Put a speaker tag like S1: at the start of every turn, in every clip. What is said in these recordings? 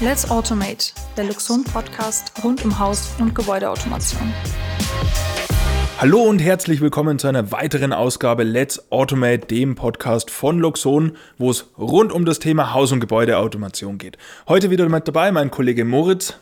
S1: Let's Automate, der Luxon Podcast rund um Haus- und Gebäudeautomation.
S2: Hallo und herzlich willkommen zu einer weiteren Ausgabe Let's Automate, dem Podcast von Luxon, wo es rund um das Thema Haus- und Gebäudeautomation geht. Heute wieder mit dabei mein Kollege Moritz.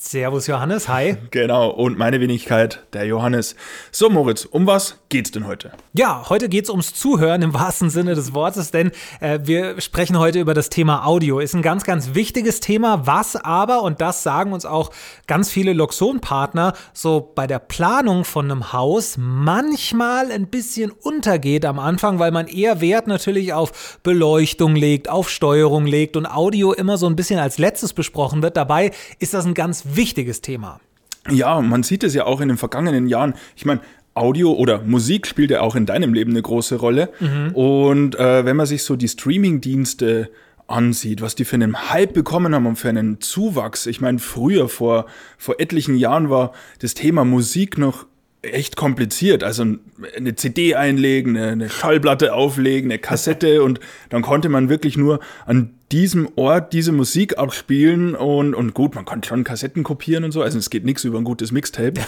S3: Servus Johannes, hi.
S2: Genau, und meine Wenigkeit, der Johannes. So Moritz, um was geht's denn heute?
S3: Ja, heute geht's ums Zuhören im wahrsten Sinne des Wortes, denn äh, wir sprechen heute über das Thema Audio. Ist ein ganz, ganz wichtiges Thema, was aber, und das sagen uns auch ganz viele Loxon-Partner, so bei der Planung von einem Haus manchmal ein bisschen untergeht am Anfang, weil man eher Wert natürlich auf Beleuchtung legt, auf Steuerung legt und Audio immer so ein bisschen als letztes besprochen wird. Dabei ist das ein ganz wichtiges Thema.
S2: Ja, man sieht es ja auch in den vergangenen Jahren. Ich meine, Audio oder Musik spielt ja auch in deinem Leben eine große Rolle. Mhm. Und äh, wenn man sich so die Streaming-Dienste ansieht, was die für einen Hype bekommen haben und für einen Zuwachs. Ich meine, früher, vor, vor etlichen Jahren war das Thema Musik noch echt kompliziert. Also eine CD einlegen, eine Schallplatte auflegen, eine Kassette und dann konnte man wirklich nur an diesem Ort diese Musik abspielen und, und gut, man konnte schon Kassetten kopieren und so, also es geht nichts über ein gutes Mixtape.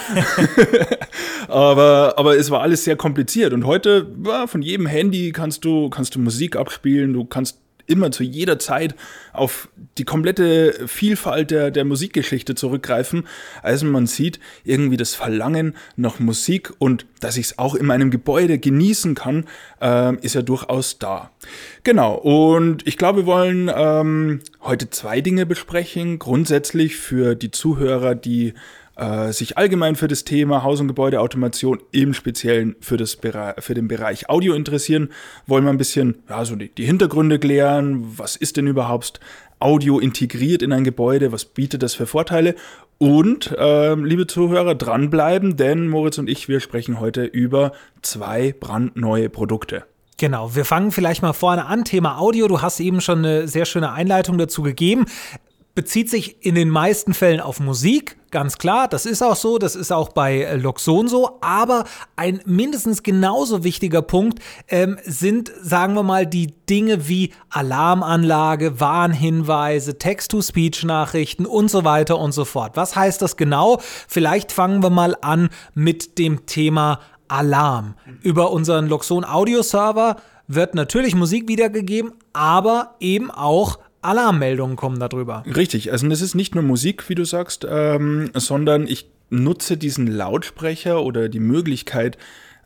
S2: aber, aber es war alles sehr kompliziert und heute ja, von jedem Handy kannst du, kannst du Musik abspielen, du kannst immer zu jeder Zeit auf die komplette Vielfalt der, der Musikgeschichte zurückgreifen. Also man sieht irgendwie das Verlangen nach Musik und dass ich es auch in meinem Gebäude genießen kann, äh, ist ja durchaus da. Genau, und ich glaube, wir wollen ähm, heute zwei Dinge besprechen. Grundsätzlich für die Zuhörer, die äh, sich allgemein für das Thema Haus- und Gebäudeautomation, im Speziellen für, das für den Bereich Audio interessieren, wollen wir ein bisschen ja, so die, die Hintergründe klären. Was ist denn überhaupt Audio integriert in ein Gebäude? Was bietet das für Vorteile? Und, äh, liebe Zuhörer, dranbleiben, denn Moritz und ich, wir sprechen heute über zwei brandneue Produkte.
S3: Genau, wir fangen vielleicht mal vorne an. Thema Audio. Du hast eben schon eine sehr schöne Einleitung dazu gegeben bezieht sich in den meisten Fällen auf Musik, ganz klar, das ist auch so, das ist auch bei äh, Loxon so, aber ein mindestens genauso wichtiger Punkt ähm, sind, sagen wir mal, die Dinge wie Alarmanlage, Warnhinweise, Text-to-Speech-Nachrichten und so weiter und so fort. Was heißt das genau? Vielleicht fangen wir mal an mit dem Thema Alarm. Über unseren Loxon Audio Server wird natürlich Musik wiedergegeben, aber eben auch Alarmmeldungen kommen darüber.
S2: Richtig, also es ist nicht nur Musik, wie du sagst, ähm, sondern ich nutze diesen Lautsprecher oder die Möglichkeit,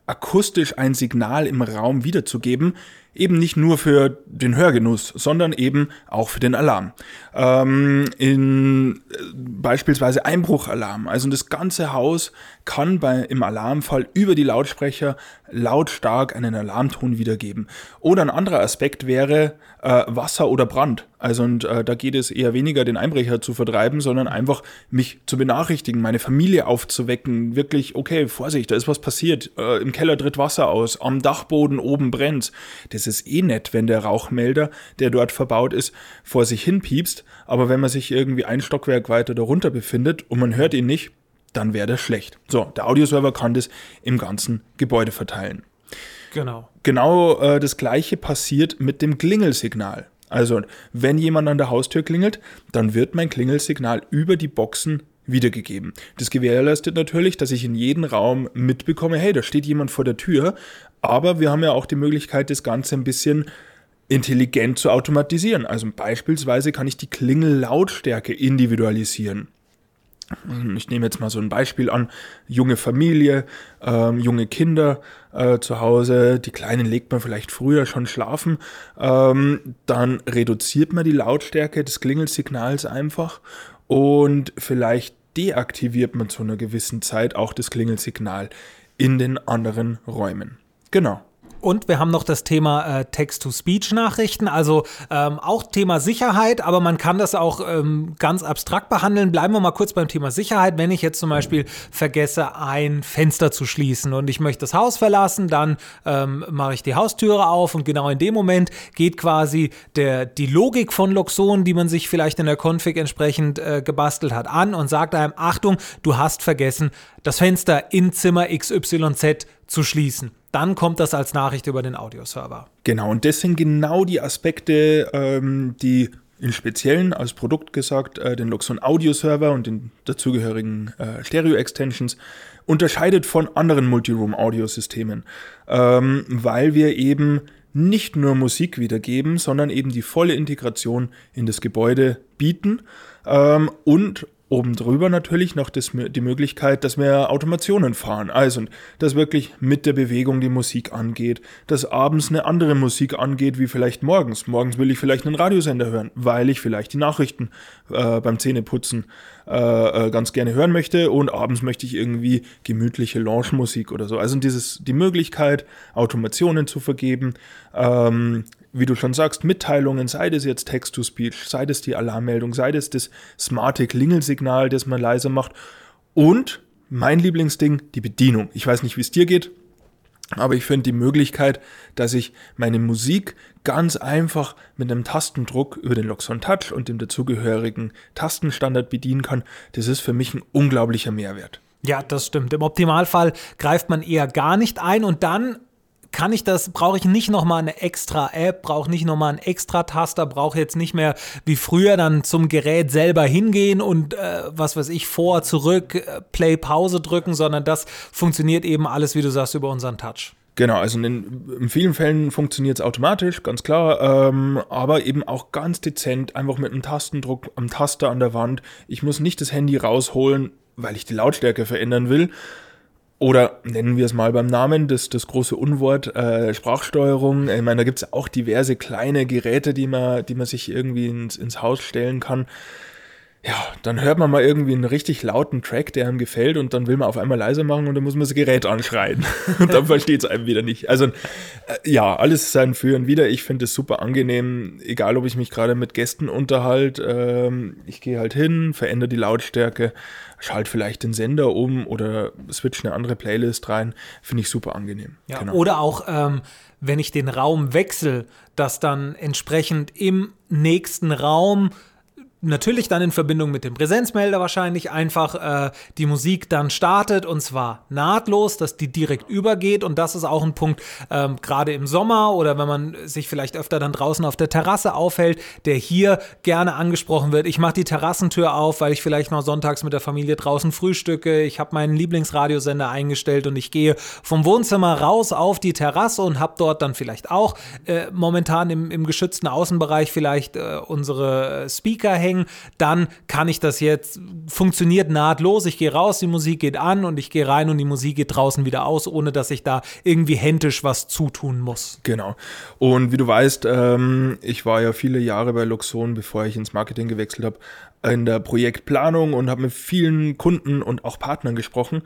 S2: akustisch ein Signal im Raum wiederzugeben, eben nicht nur für den Hörgenuss, sondern eben auch für den Alarm. Ähm, in äh, beispielsweise Einbruchalarm. Also das ganze Haus kann bei, im Alarmfall über die Lautsprecher lautstark einen Alarmton wiedergeben. Oder ein anderer Aspekt wäre äh, Wasser oder Brand. Also und äh, da geht es eher weniger, den Einbrecher zu vertreiben, sondern einfach mich zu benachrichtigen, meine Familie aufzuwecken. Wirklich, okay, Vorsicht, da ist was passiert. Äh, Im Keller tritt Wasser aus, am Dachboden oben brennt. Das ist eh nett, wenn der Rauchmelder, der dort verbaut ist, vor sich hin piepst. Aber wenn man sich irgendwie ein Stockwerk weiter darunter befindet und man hört ihn nicht, dann wäre das schlecht. So, der Audioserver kann das im ganzen Gebäude verteilen.
S3: Genau.
S2: Genau äh, das gleiche passiert mit dem Klingelsignal. Also, wenn jemand an der Haustür klingelt, dann wird mein Klingelsignal über die Boxen wiedergegeben. Das gewährleistet natürlich, dass ich in jedem Raum mitbekomme, hey, da steht jemand vor der Tür, aber wir haben ja auch die Möglichkeit, das Ganze ein bisschen intelligent zu automatisieren. Also beispielsweise kann ich die Klingellautstärke individualisieren. Ich nehme jetzt mal so ein Beispiel an, junge Familie, ähm, junge Kinder äh, zu Hause, die Kleinen legt man vielleicht früher schon schlafen, ähm, dann reduziert man die Lautstärke des Klingelsignals einfach und vielleicht deaktiviert man zu einer gewissen Zeit auch das Klingelsignal in den anderen Räumen. Genau.
S3: Und wir haben noch das Thema äh, Text-to-Speech-Nachrichten, also ähm, auch Thema Sicherheit, aber man kann das auch ähm, ganz abstrakt behandeln. Bleiben wir mal kurz beim Thema Sicherheit. Wenn ich jetzt zum Beispiel vergesse, ein Fenster zu schließen und ich möchte das Haus verlassen, dann ähm, mache ich die Haustüre auf und genau in dem Moment geht quasi der, die Logik von Loxon, die man sich vielleicht in der Config entsprechend äh, gebastelt hat, an und sagt einem, Achtung, du hast vergessen, das Fenster in Zimmer XYZ zu schließen dann kommt das als Nachricht über den Audioserver.
S2: Genau, und das sind genau die Aspekte, ähm, die im Speziellen als Produkt gesagt äh, den Luxon Audio Server und den dazugehörigen äh, Stereo-Extensions unterscheidet von anderen Multiroom-Audio-Systemen, ähm, weil wir eben nicht nur Musik wiedergeben, sondern eben die volle Integration in das Gebäude bieten ähm, und oben drüber natürlich noch das, die Möglichkeit, dass wir Automationen fahren. Also, dass wirklich mit der Bewegung die Musik angeht, dass abends eine andere Musik angeht, wie vielleicht morgens. Morgens will ich vielleicht einen Radiosender hören, weil ich vielleicht die Nachrichten äh, beim Zähneputzen äh, äh, ganz gerne hören möchte und abends möchte ich irgendwie gemütliche Lounge-Musik oder so. Also dieses, die Möglichkeit, Automationen zu vergeben, ähm, wie du schon sagst, Mitteilungen, sei das jetzt Text-to-Speech, sei das die Alarmmeldung, sei das das smarte Klingelsignal, das man leiser macht. Und mein Lieblingsding, die Bedienung. Ich weiß nicht, wie es dir geht, aber ich finde die Möglichkeit, dass ich meine Musik ganz einfach mit einem Tastendruck über den Loxon Touch und dem dazugehörigen Tastenstandard bedienen kann, das ist für mich ein unglaublicher Mehrwert.
S3: Ja, das stimmt. Im Optimalfall greift man eher gar nicht ein und dann kann ich das, brauche ich nicht nochmal eine extra App, brauche nicht nochmal einen extra Taster, brauche jetzt nicht mehr wie früher dann zum Gerät selber hingehen und äh, was weiß ich, vor, zurück, äh, Play, Pause drücken, sondern das funktioniert eben alles, wie du sagst, über unseren Touch.
S2: Genau, also in, in vielen Fällen funktioniert es automatisch, ganz klar, ähm, aber eben auch ganz dezent, einfach mit einem Tastendruck am Taster an der Wand. Ich muss nicht das Handy rausholen, weil ich die Lautstärke verändern will, oder nennen wir es mal beim Namen, das, das große Unwort äh, Sprachsteuerung. Ich meine, da gibt es auch diverse kleine Geräte, die man, die man sich irgendwie ins, ins Haus stellen kann. Ja, dann hört man mal irgendwie einen richtig lauten Track, der einem gefällt und dann will man auf einmal leise machen und dann muss man das Gerät anschreien. und dann versteht es einem wieder nicht. Also äh, ja, alles sein Für und Wider. Ich finde es super angenehm, egal ob ich mich gerade mit Gästen unterhalte. Ähm, ich gehe halt hin, verändere die Lautstärke schalt vielleicht den Sender um oder switch eine andere Playlist rein. Finde ich super angenehm.
S3: Ja, genau. Oder auch, ähm, wenn ich den Raum wechsle, dass dann entsprechend im nächsten Raum natürlich dann in Verbindung mit dem Präsenzmelder wahrscheinlich einfach äh, die Musik dann startet und zwar nahtlos, dass die direkt übergeht und das ist auch ein Punkt, ähm, gerade im Sommer oder wenn man sich vielleicht öfter dann draußen auf der Terrasse aufhält, der hier gerne angesprochen wird. Ich mache die Terrassentür auf, weil ich vielleicht mal sonntags mit der Familie draußen frühstücke. Ich habe meinen Lieblingsradiosender eingestellt und ich gehe vom Wohnzimmer raus auf die Terrasse und habe dort dann vielleicht auch äh, momentan im, im geschützten Außenbereich vielleicht äh, unsere Speaker hängen bringen, dann kann ich das jetzt, funktioniert nahtlos. Ich gehe raus, die Musik geht an und ich gehe rein und die Musik geht draußen wieder aus, ohne dass ich da irgendwie händisch was zutun muss.
S2: Genau. Und wie du weißt, ähm, ich war ja viele Jahre bei Luxon, bevor ich ins Marketing gewechselt habe, in der Projektplanung und habe mit vielen Kunden und auch Partnern gesprochen.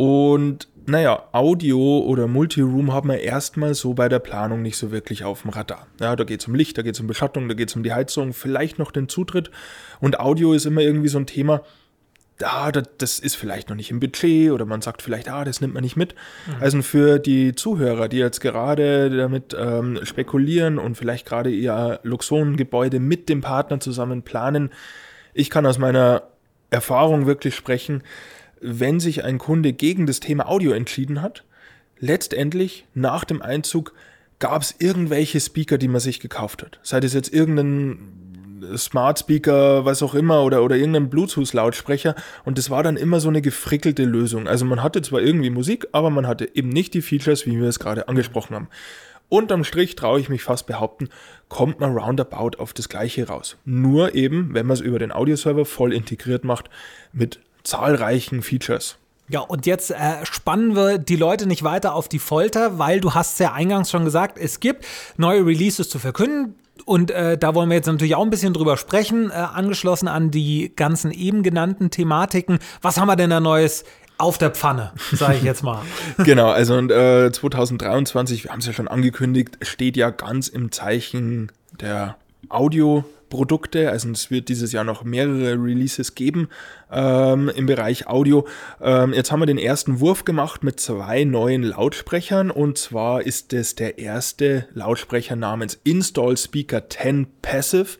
S2: Und naja, Audio oder Multiroom haben wir erstmal so bei der Planung nicht so wirklich auf dem Radar. Ja, da geht es um Licht, da geht es um Beschattung, da geht es um die Heizung, vielleicht noch den Zutritt. Und Audio ist immer irgendwie so ein Thema, ah, das ist vielleicht noch nicht im Budget oder man sagt vielleicht, ah, das nimmt man nicht mit. Mhm. Also für die Zuhörer, die jetzt gerade damit ähm, spekulieren und vielleicht gerade ihr Luxonengebäude mit dem Partner zusammen planen, ich kann aus meiner Erfahrung wirklich sprechen, wenn sich ein Kunde gegen das Thema Audio entschieden hat, letztendlich nach dem Einzug gab es irgendwelche Speaker, die man sich gekauft hat. Sei das jetzt irgendein Smart Speaker, was auch immer, oder, oder irgendein Bluetooth-Lautsprecher. Und das war dann immer so eine gefrickelte Lösung. Also man hatte zwar irgendwie Musik, aber man hatte eben nicht die Features, wie wir es gerade angesprochen haben. Unterm Strich traue ich mich fast behaupten, kommt man roundabout auf das gleiche raus. Nur eben, wenn man es über den Audioserver voll integriert macht, mit zahlreichen Features.
S3: Ja, und jetzt äh, spannen wir die Leute nicht weiter auf die Folter, weil du hast ja eingangs schon gesagt, es gibt neue Releases zu verkünden. Und äh, da wollen wir jetzt natürlich auch ein bisschen drüber sprechen, äh, angeschlossen an die ganzen eben genannten Thematiken. Was haben wir denn da Neues auf der Pfanne, sage ich jetzt mal.
S2: genau, also und, äh, 2023, wir haben es ja schon angekündigt, steht ja ganz im Zeichen der Audio- Produkte. Also es wird dieses Jahr noch mehrere Releases geben ähm, im Bereich Audio. Ähm, jetzt haben wir den ersten Wurf gemacht mit zwei neuen Lautsprechern und zwar ist es der erste Lautsprecher namens Install Speaker 10 Passive.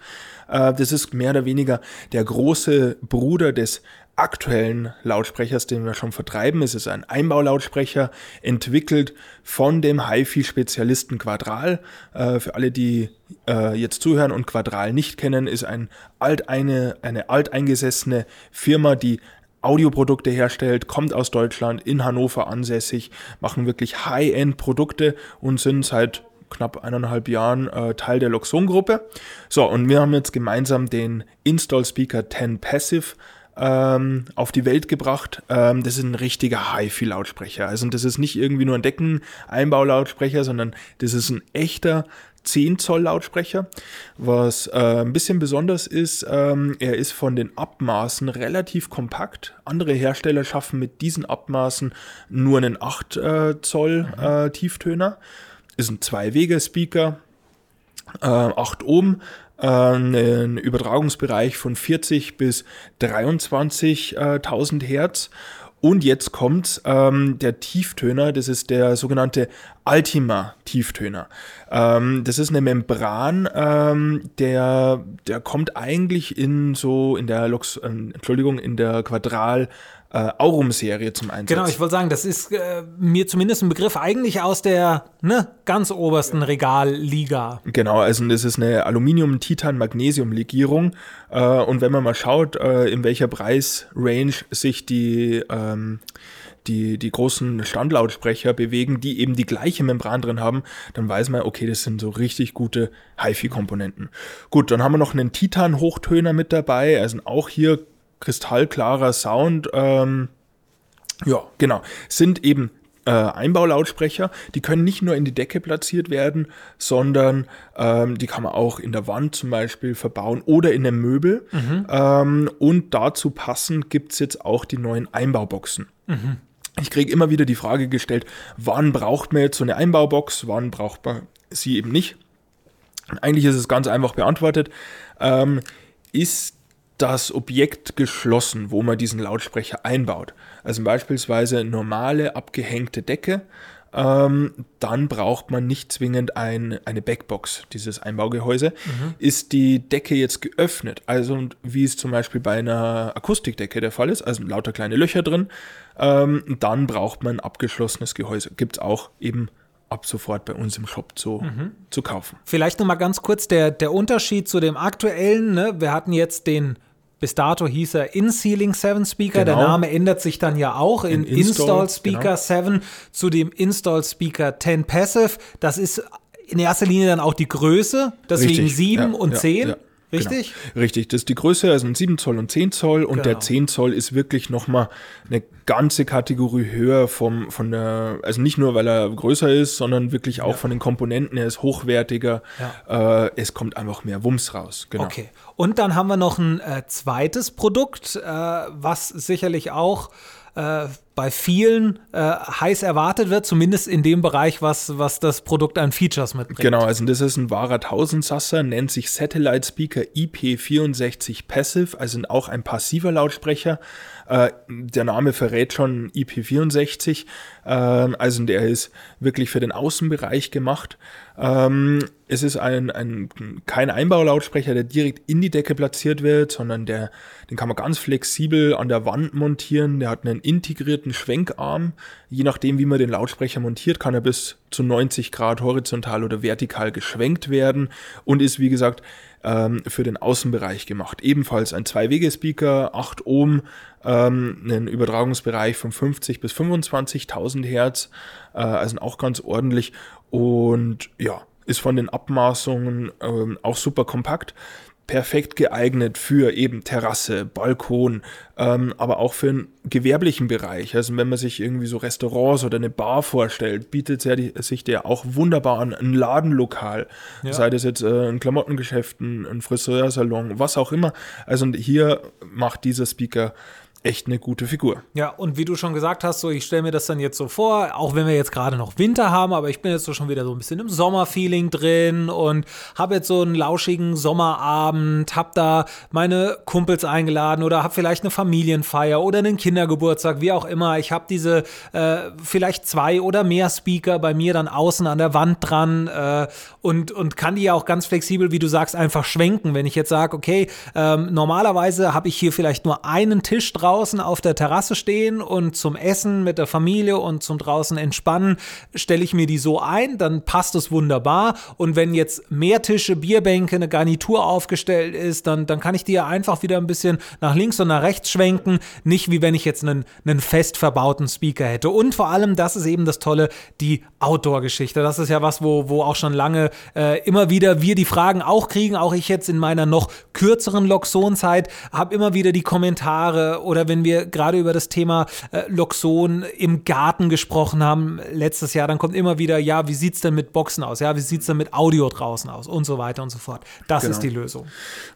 S2: Äh, das ist mehr oder weniger der große Bruder des aktuellen Lautsprechers, den wir schon vertreiben. Es ist ein Einbaulautsprecher, entwickelt von dem HiFi-Spezialisten Quadral. Äh, für alle, die äh, jetzt zuhören und Quadral nicht kennen, ist ein alt eine, alteingesessene Firma, die Audioprodukte herstellt, kommt aus Deutschland, in Hannover ansässig, machen wirklich High-End-Produkte und sind seit knapp eineinhalb Jahren äh, Teil der Loxon-Gruppe. So, und wir haben jetzt gemeinsam den Install Speaker 10 Passive ähm, auf die Welt gebracht. Ähm, das ist ein richtiger HiFi-Lautsprecher. Also das ist nicht irgendwie nur ein Deckeneinbaulautsprecher, sondern das ist ein echter 10 Zoll Lautsprecher. Was äh, ein bisschen besonders ist, ähm, er ist von den Abmaßen relativ kompakt. Andere Hersteller schaffen mit diesen Abmaßen nur einen 8 äh, Zoll äh, Tieftöner. Ist ein Zwei-Wege-Speaker, äh, 8 Ohm, äh, einen Übertragungsbereich von 40 bis 23.000 Hertz. Und jetzt kommt ähm, der Tieftöner, das ist der sogenannte Ultima-Tieftöner. Ähm, das ist eine Membran, ähm, der, der kommt eigentlich in so in der Lux, äh, Entschuldigung, in der Quadral äh, Aurum-Serie zum Einsatz.
S3: Genau, ich wollte sagen, das ist äh, mir zumindest ein Begriff eigentlich aus der ne, ganz obersten Regalliga.
S2: Genau, also das ist eine Aluminium-Titan-Magnesium-Legierung. Äh, und wenn man mal schaut, äh, in welcher Preisrange sich die ähm, die, die großen Standlautsprecher bewegen, die eben die gleiche Membran drin haben, dann weiß man, okay, das sind so richtig gute HiFi-Komponenten. Gut, dann haben wir noch einen Titan-Hochtöner mit dabei, also auch hier kristallklarer Sound. Ähm, ja, genau. Sind eben äh, Einbaulautsprecher. Die können nicht nur in die Decke platziert werden, sondern ähm, die kann man auch in der Wand zum Beispiel verbauen oder in einem Möbel. Mhm. Ähm, und dazu passend gibt es jetzt auch die neuen Einbauboxen. Mhm. Ich kriege immer wieder die Frage gestellt, wann braucht man jetzt so eine Einbaubox, wann braucht man sie eben nicht. Eigentlich ist es ganz einfach beantwortet. Ähm, ist das Objekt geschlossen, wo man diesen Lautsprecher einbaut. Also beispielsweise normale abgehängte Decke, ähm, dann braucht man nicht zwingend ein, eine Backbox, dieses Einbaugehäuse. Mhm. Ist die Decke jetzt geöffnet, also wie es zum Beispiel bei einer Akustikdecke der Fall ist, also lauter kleine Löcher drin, ähm, dann braucht man ein abgeschlossenes Gehäuse. Gibt es auch eben ab sofort bei uns im Shop zu, mhm. zu kaufen.
S3: Vielleicht nochmal ganz kurz der, der Unterschied zu dem aktuellen. Ne? Wir hatten jetzt den bis dato hieß er In-Ceiling 7 Speaker. Genau. Der Name ändert sich dann ja auch in, in Install, Install, Speaker genau. 7 zu dem Install Speaker 10 Passive. Das ist in erster Linie dann auch die Größe, deswegen Richtig. 7 ja, und ja, 10. Ja. Richtig?
S2: Genau. Richtig, das ist die Größe, also ein 7 Zoll und 10 Zoll und genau. der 10 Zoll ist wirklich nochmal eine ganze Kategorie höher vom, von der, also nicht nur, weil er größer ist, sondern wirklich auch ja. von den Komponenten, er ist hochwertiger, ja. äh, es kommt einfach mehr Wumms raus.
S3: Genau. Okay, und dann haben wir noch ein äh, zweites Produkt, äh, was sicherlich auch äh, bei vielen äh, heiß erwartet wird, zumindest in dem Bereich, was, was das Produkt an Features mitbringt.
S2: Genau, also das ist ein wahrer Tausendsasser, nennt sich Satellite Speaker IP64 Passive, also auch ein passiver Lautsprecher. Äh, der Name verrät schon IP64, äh, also der ist wirklich für den Außenbereich gemacht. Ähm, es ist ein, ein, kein Einbaulautsprecher, der direkt in die Decke platziert wird, sondern der, den kann man ganz flexibel an der Wand montieren. Der hat einen integrierten Schwenkarm. Je nachdem, wie man den Lautsprecher montiert, kann er bis zu 90 Grad horizontal oder vertikal geschwenkt werden und ist, wie gesagt, ähm, für den Außenbereich gemacht. Ebenfalls ein Zwei-Wege-Speaker, 8 Ohm, ähm, einen Übertragungsbereich von 50 bis 25.000 Hertz, äh, also auch ganz ordentlich. Und ja, ist von den Abmaßungen ähm, auch super kompakt. Perfekt geeignet für eben Terrasse, Balkon, ähm, aber auch für einen gewerblichen Bereich. Also wenn man sich irgendwie so Restaurants oder eine Bar vorstellt, bietet sich der auch wunderbar an. Ein Ladenlokal, ja. sei das jetzt äh, ein Klamottengeschäft, ein Friseursalon, was auch immer. Also hier macht dieser Speaker echt eine gute Figur.
S3: Ja, und wie du schon gesagt hast, so ich stelle mir das dann jetzt so vor, auch wenn wir jetzt gerade noch Winter haben, aber ich bin jetzt so schon wieder so ein bisschen im Sommerfeeling drin und habe jetzt so einen lauschigen Sommerabend, habe da meine Kumpels eingeladen oder habe vielleicht eine Familienfeier oder einen Kindergeburtstag, wie auch immer. Ich habe diese äh, vielleicht zwei oder mehr Speaker bei mir dann außen an der Wand dran äh, und, und kann die ja auch ganz flexibel, wie du sagst, einfach schwenken. Wenn ich jetzt sage, okay, ähm, normalerweise habe ich hier vielleicht nur einen Tisch drauf, draußen auf der Terrasse stehen und zum Essen mit der Familie und zum draußen entspannen, stelle ich mir die so ein, dann passt es wunderbar. Und wenn jetzt mehr Tische, Bierbänke, eine Garnitur aufgestellt ist, dann, dann kann ich die ja einfach wieder ein bisschen nach links und nach rechts schwenken. Nicht wie wenn ich jetzt einen, einen fest verbauten Speaker hätte. Und vor allem, das ist eben das Tolle, die Outdoor-Geschichte. Das ist ja was, wo, wo auch schon lange äh, immer wieder wir die Fragen auch kriegen. Auch ich jetzt in meiner noch kürzeren Loxon-Zeit habe immer wieder die Kommentare oder wenn wir gerade über das Thema äh, Loxon im Garten gesprochen haben letztes Jahr, dann kommt immer wieder, ja, wie sieht es denn mit Boxen aus? Ja, wie sieht es denn mit Audio draußen aus? Und so weiter und so fort. Das genau. ist die Lösung.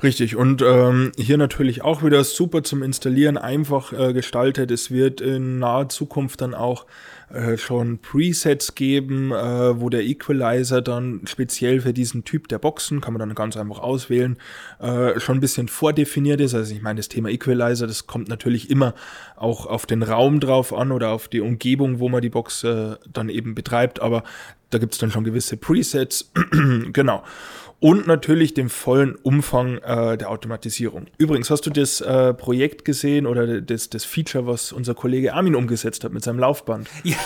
S2: Richtig. Und ähm, hier natürlich auch wieder super zum Installieren, einfach äh, gestaltet. Es wird in naher Zukunft dann auch äh, schon Presets geben, äh, wo der Equalizer dann speziell für diesen Typ der Boxen, kann man dann ganz einfach auswählen, äh, schon ein bisschen vordefiniert ist. Also ich meine, das Thema Equalizer, das kommt natürlich immer auch auf den Raum drauf an oder auf die Umgebung, wo man die Box äh, dann eben betreibt, aber da gibt es dann schon gewisse Presets. genau und natürlich dem vollen Umfang äh, der Automatisierung. Übrigens, hast du das äh, Projekt gesehen oder das, das Feature, was unser Kollege Armin umgesetzt hat mit seinem Laufband?
S3: Ja,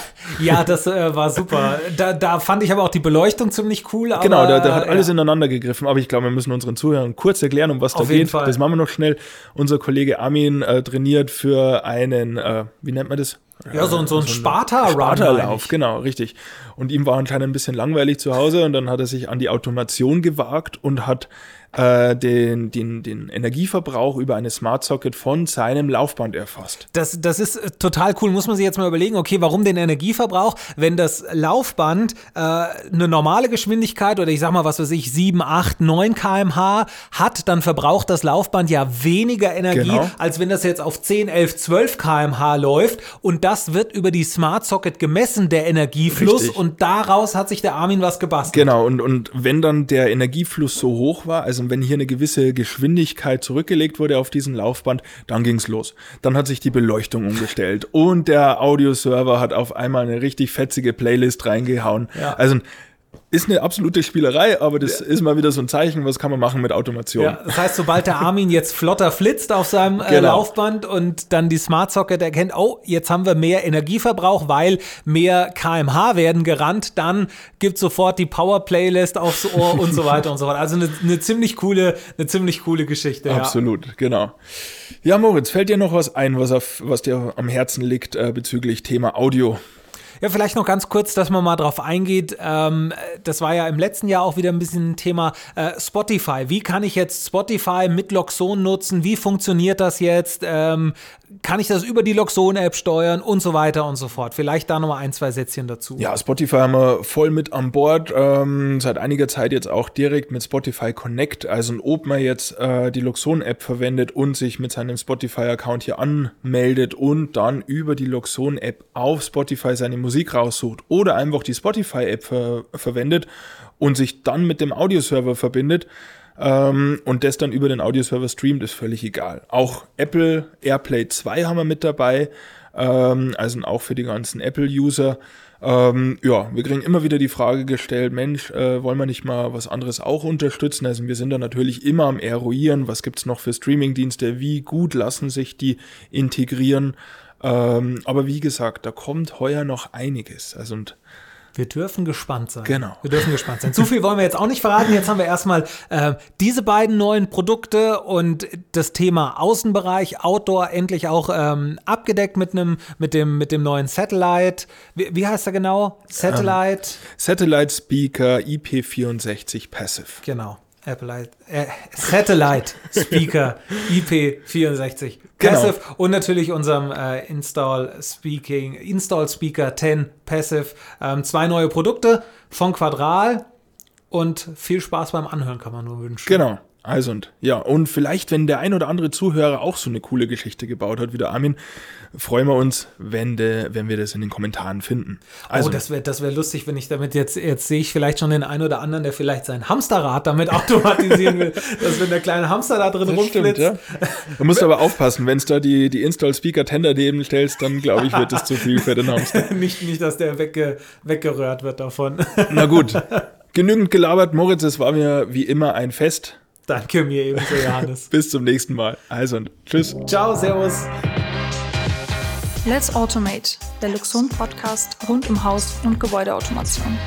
S3: ja das äh, war super. Da, da fand ich aber auch die Beleuchtung ziemlich cool. Aber,
S2: genau, da, da hat alles ja. ineinander gegriffen, aber ich glaube, wir müssen unseren Zuhörern kurz erklären, um was Auf da geht. Fall. Das machen wir noch schnell. Unser Kollege Armin äh, trainiert für einen, äh, wie nennt man das?
S3: Ja, so, so ein Sparta-Run.
S2: Sparta-Lauf, genau, richtig. Und ihm war anscheinend ein bisschen langweilig zu Hause und dann hat er sich an die Automation gewagt und hat äh, den, den, den Energieverbrauch über eine Smart Socket von seinem Laufband erfasst.
S3: Das, das ist äh, total cool. Muss man sich jetzt mal überlegen, okay, warum den Energieverbrauch? Wenn das Laufband äh, eine normale Geschwindigkeit oder ich sag mal, was weiß ich, 7, 8, 9 kmh hat, dann verbraucht das Laufband ja weniger Energie, genau. als wenn das jetzt auf 10, 11, 12 kmh läuft. Und das wird über die Smart Socket gemessen, der Energiefluss. Richtig. Und daraus hat sich der Armin was gebastelt.
S2: Genau, und, und wenn dann der Energiefluss so hoch war, also wenn hier eine gewisse Geschwindigkeit zurückgelegt wurde auf diesen Laufband, dann ging's los. Dann hat sich die Beleuchtung umgestellt und der Audioserver hat auf einmal eine richtig fetzige Playlist reingehauen. Ja. Also ist eine absolute Spielerei, aber das ja. ist mal wieder so ein Zeichen, was kann man machen mit Automation. Ja,
S3: das heißt, sobald der Armin jetzt flotter flitzt auf seinem äh, genau. Laufband und dann die Smart Socket erkennt, oh, jetzt haben wir mehr Energieverbrauch, weil mehr kmh werden gerannt, dann gibt sofort die Power Playlist aufs Ohr und so weiter und so fort. Also eine, eine ziemlich coole, eine ziemlich coole Geschichte.
S2: Absolut, ja. genau. Ja, Moritz, fällt dir noch was ein, was, auf, was dir am Herzen liegt äh, bezüglich Thema Audio?
S3: Ja, vielleicht noch ganz kurz, dass man mal drauf eingeht. Ähm, das war ja im letzten Jahr auch wieder ein bisschen ein Thema äh, Spotify. Wie kann ich jetzt Spotify mit Loxon nutzen? Wie funktioniert das jetzt? Ähm, kann ich das über die Loxon-App steuern und so weiter und so fort? Vielleicht da nochmal ein, zwei Sätzchen dazu.
S2: Ja, Spotify haben wir voll mit an Bord. Ähm, seit einiger Zeit jetzt auch direkt mit Spotify Connect. Also ob man jetzt äh, die Loxon-App verwendet und sich mit seinem Spotify-Account hier anmeldet und dann über die Loxon-App auf Spotify seine Musik raussucht oder einfach die Spotify-App ver verwendet und sich dann mit dem Audioserver verbindet, ähm, und das dann über den Audioserver streamt, ist völlig egal. Auch Apple AirPlay 2 haben wir mit dabei, ähm, also auch für die ganzen Apple-User. Ähm, ja, wir kriegen immer wieder die Frage gestellt, Mensch, äh, wollen wir nicht mal was anderes auch unterstützen? Also wir sind da natürlich immer am Eruieren, was gibt's noch für Streamingdienste, wie gut lassen sich die integrieren. Ähm, aber wie gesagt, da kommt heuer noch einiges. Also und
S3: wir dürfen gespannt sein.
S2: Genau.
S3: Wir dürfen gespannt sein. Zu viel wollen wir jetzt auch nicht verraten. Jetzt haben wir erstmal äh, diese beiden neuen Produkte und das Thema Außenbereich, Outdoor endlich auch ähm, abgedeckt mit einem, mit dem, mit dem neuen Satellite. Wie, wie heißt er genau? Satellite? Ähm,
S2: Satellite Speaker IP64 Passive.
S3: Genau. Apple, äh, Satellite Speaker IP64 Passive genau. und natürlich unserem äh, Install Speaking Install Speaker 10 Passive. Ähm, zwei neue Produkte von Quadral und viel Spaß beim Anhören kann man nur wünschen.
S2: Genau. Also und ja, und vielleicht, wenn der ein oder andere Zuhörer auch so eine coole Geschichte gebaut hat wie der Armin, freuen wir uns, wenn, de, wenn wir das in den Kommentaren finden.
S3: Also, oh, das wäre das wär lustig, wenn ich damit jetzt, jetzt sehe ich vielleicht schon den einen oder anderen, der vielleicht sein Hamsterrad damit automatisieren will, dass wenn der kleine Hamster da drin rumflitzt. Ja.
S2: Du musst aber aufpassen, wenn es da die, die Install-Speaker-Tender daneben stellst, dann glaube ich, wird es zu viel für den Hamster.
S3: nicht, nicht, dass der wegge, weggerührt wird davon.
S2: Na gut. Genügend gelabert, Moritz, es war mir wie immer ein Fest.
S3: Danke mir ebenso, Johannes.
S2: Bis zum nächsten Mal. Also, tschüss.
S3: Ciao, servus.
S1: Let's Automate, der Luxon-Podcast rund um Haus- und Gebäudeautomation.